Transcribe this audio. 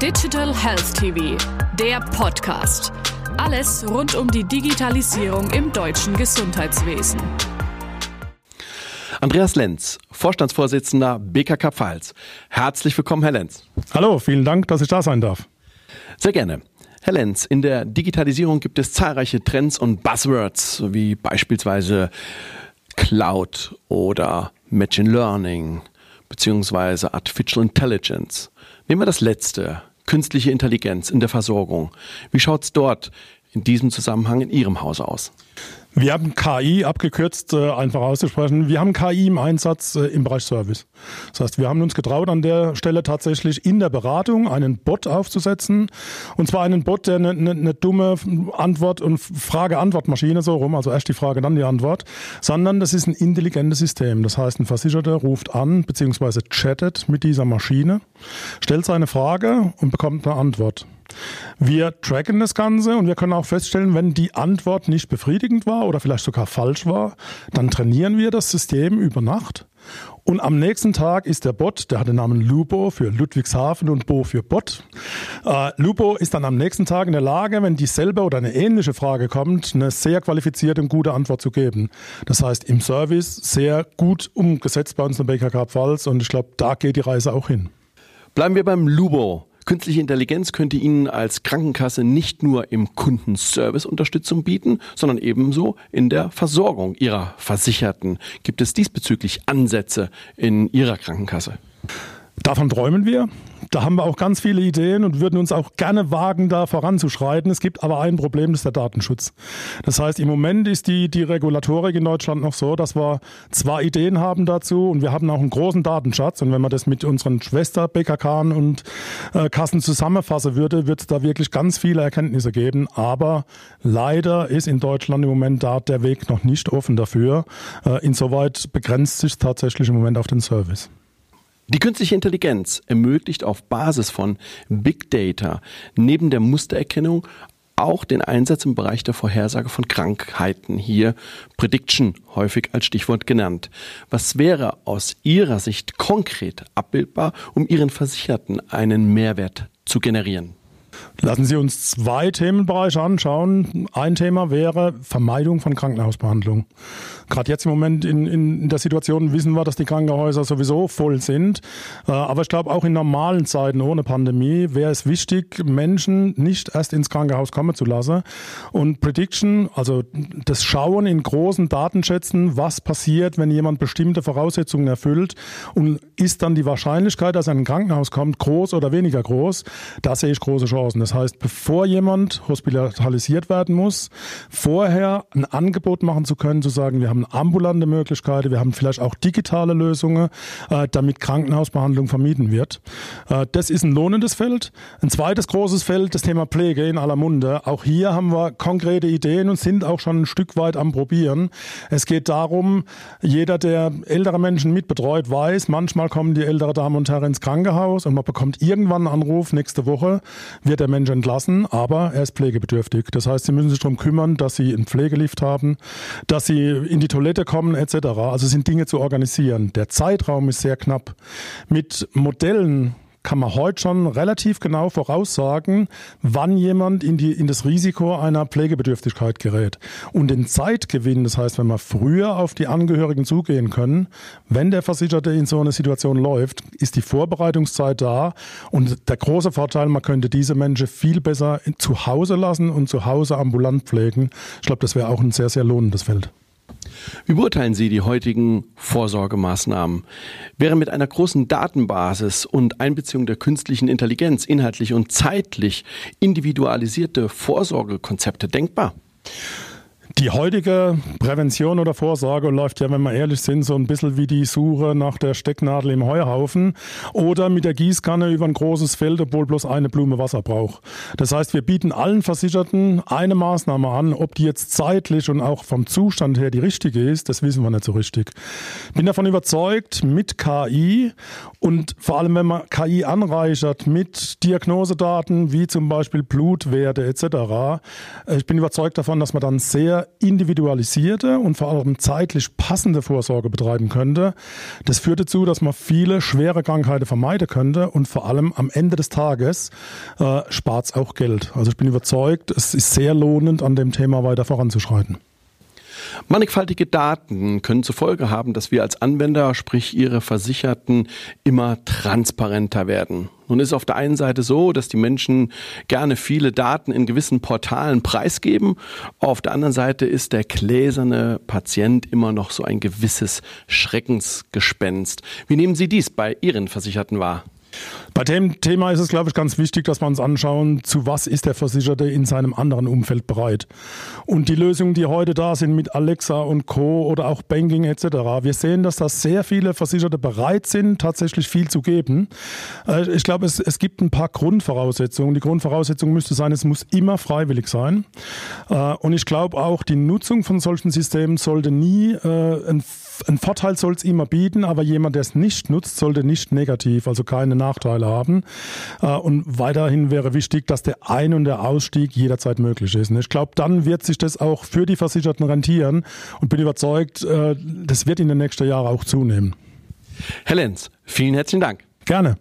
Digital Health TV, der Podcast. Alles rund um die Digitalisierung im deutschen Gesundheitswesen. Andreas Lenz, Vorstandsvorsitzender BKK Pfalz. Herzlich willkommen, Herr Lenz. Hallo, vielen Dank, dass ich da sein darf. Sehr gerne. Herr Lenz, in der Digitalisierung gibt es zahlreiche Trends und Buzzwords, wie beispielsweise Cloud oder Machine Learning beziehungsweise Artificial Intelligence. Nehmen wir das letzte, künstliche Intelligenz in der Versorgung. Wie schaut es dort in diesem Zusammenhang in Ihrem Haus aus? Wir haben KI abgekürzt, äh, einfach auszusprechen. Wir haben KI im Einsatz äh, im Bereich Service. Das heißt, wir haben uns getraut, an der Stelle tatsächlich in der Beratung einen Bot aufzusetzen. Und zwar einen Bot, der eine, eine, eine dumme Antwort- und Frage-Antwort-Maschine so rum, also erst die Frage, dann die Antwort, sondern das ist ein intelligentes System. Das heißt, ein Versicherter ruft an bzw. chattet mit dieser Maschine, stellt seine Frage und bekommt eine Antwort. Wir tracken das Ganze und wir können auch feststellen, wenn die Antwort nicht befriedigend war oder vielleicht sogar falsch war, dann trainieren wir das System über Nacht. Und am nächsten Tag ist der Bot, der hat den Namen Lupo für Ludwigshafen und Bo für Bot. Äh, Lupo ist dann am nächsten Tag in der Lage, wenn dieselbe oder eine ähnliche Frage kommt, eine sehr qualifizierte und gute Antwort zu geben. Das heißt, im Service sehr gut umgesetzt bei uns in BKK Pfalz und ich glaube, da geht die Reise auch hin. Bleiben wir beim Lupo. Künstliche Intelligenz könnte Ihnen als Krankenkasse nicht nur im Kundenservice Unterstützung bieten, sondern ebenso in der Versorgung Ihrer Versicherten. Gibt es diesbezüglich Ansätze in Ihrer Krankenkasse? Davon träumen wir. Da haben wir auch ganz viele Ideen und würden uns auch gerne wagen, da voranzuschreiten. Es gibt aber ein Problem, das ist der Datenschutz. Das heißt, im Moment ist die, die Regulatorik in Deutschland noch so, dass wir zwar Ideen haben dazu und wir haben auch einen großen Datenschatz. Und wenn man das mit unseren Schwester-BKK und äh, Kassen zusammenfassen würde, wird es da wirklich ganz viele Erkenntnisse geben. Aber leider ist in Deutschland im Moment da der Weg noch nicht offen dafür. Äh, insoweit begrenzt sich tatsächlich im Moment auf den Service. Die künstliche Intelligenz ermöglicht auf Basis von Big Data neben der Mustererkennung auch den Einsatz im Bereich der Vorhersage von Krankheiten. Hier Prediction häufig als Stichwort genannt. Was wäre aus Ihrer Sicht konkret abbildbar, um Ihren Versicherten einen Mehrwert zu generieren? Lassen Sie uns zwei Themenbereiche anschauen. Ein Thema wäre Vermeidung von Krankenhausbehandlung. Gerade jetzt im Moment in, in der Situation wissen wir, dass die Krankenhäuser sowieso voll sind. Äh, aber ich glaube, auch in normalen Zeiten ohne Pandemie wäre es wichtig, Menschen nicht erst ins Krankenhaus kommen zu lassen. Und Prediction, also das Schauen in großen Datenschätzen, was passiert, wenn jemand bestimmte Voraussetzungen erfüllt und ist dann die Wahrscheinlichkeit, dass er in ein Krankenhaus kommt, groß oder weniger groß, da sehe ich große Chancen. Das heißt, bevor jemand hospitalisiert werden muss, vorher ein Angebot machen zu können, zu sagen, wir haben ambulante Möglichkeiten, wir haben vielleicht auch digitale Lösungen, äh, damit Krankenhausbehandlung vermieden wird. Äh, das ist ein lohnendes Feld. Ein zweites großes Feld, das Thema Pflege in aller Munde. Auch hier haben wir konkrete Ideen und sind auch schon ein Stück weit am Probieren. Es geht darum, jeder, der ältere Menschen mitbetreut, weiß, manchmal kommen die ältere Damen und Herren ins Krankenhaus und man bekommt irgendwann einen Anruf, nächste Woche wird der Mensch entlassen, aber er ist pflegebedürftig. Das heißt, Sie müssen sich darum kümmern, dass Sie einen Pflegelift haben, dass Sie in die Toilette kommen etc. Also sind Dinge zu organisieren. Der Zeitraum ist sehr knapp. Mit Modellen kann man heute schon relativ genau voraussagen, wann jemand in, die, in das Risiko einer Pflegebedürftigkeit gerät. Und den Zeitgewinn, das heißt, wenn wir früher auf die Angehörigen zugehen können, wenn der Versicherte in so eine Situation läuft, ist die Vorbereitungszeit da. Und der große Vorteil, man könnte diese Menschen viel besser zu Hause lassen und zu Hause ambulant pflegen. Ich glaube, das wäre auch ein sehr, sehr lohnendes Feld. Wie beurteilen Sie die heutigen Vorsorgemaßnahmen? Wäre mit einer großen Datenbasis und Einbeziehung der künstlichen Intelligenz inhaltlich und zeitlich individualisierte Vorsorgekonzepte denkbar? Die heutige Prävention oder Vorsorge läuft ja, wenn wir ehrlich sind, so ein bisschen wie die Suche nach der Stecknadel im Heuhaufen oder mit der Gießkanne über ein großes Feld, obwohl bloß eine Blume Wasser braucht. Das heißt, wir bieten allen Versicherten eine Maßnahme an, ob die jetzt zeitlich und auch vom Zustand her die richtige ist, das wissen wir nicht so richtig. Bin davon überzeugt, mit KI und vor allem, wenn man KI anreichert mit Diagnosedaten wie zum Beispiel Blutwerte etc., ich bin überzeugt davon, dass man dann sehr individualisierte und vor allem zeitlich passende Vorsorge betreiben könnte. Das führt dazu, dass man viele schwere Krankheiten vermeiden könnte und vor allem am Ende des Tages äh, spart es auch Geld. Also ich bin überzeugt, es ist sehr lohnend, an dem Thema weiter voranzuschreiten. Mannigfaltige Daten können zur Folge haben, dass wir als Anwender, sprich Ihre Versicherten, immer transparenter werden. Nun ist auf der einen Seite so, dass die Menschen gerne viele Daten in gewissen Portalen preisgeben. Auf der anderen Seite ist der gläserne Patient immer noch so ein gewisses Schreckensgespenst. Wie nehmen Sie dies bei Ihren Versicherten wahr? Bei dem Thema ist es, glaube ich, ganz wichtig, dass wir uns anschauen, zu was ist der Versicherte in seinem anderen Umfeld bereit. Und die Lösungen, die heute da sind mit Alexa und Co. oder auch Banking etc., wir sehen, dass da sehr viele Versicherte bereit sind, tatsächlich viel zu geben. Äh, ich glaube, es, es gibt ein paar Grundvoraussetzungen. Die Grundvoraussetzung müsste sein, es muss immer freiwillig sein. Äh, und ich glaube auch, die Nutzung von solchen Systemen sollte nie äh, ein ein Vorteil soll es immer bieten, aber jemand, der es nicht nutzt, sollte nicht negativ, also keine Nachteile haben. Äh, und weiterhin wäre wichtig, dass der Ein- und der Ausstieg jederzeit möglich ist. Ich glaube, dann wird sich das auch für die Versicherten rentieren und bin überzeugt, äh, das wird in den nächsten Jahren auch zunehmen. Herr Lenz, vielen herzlichen Dank. Gerne.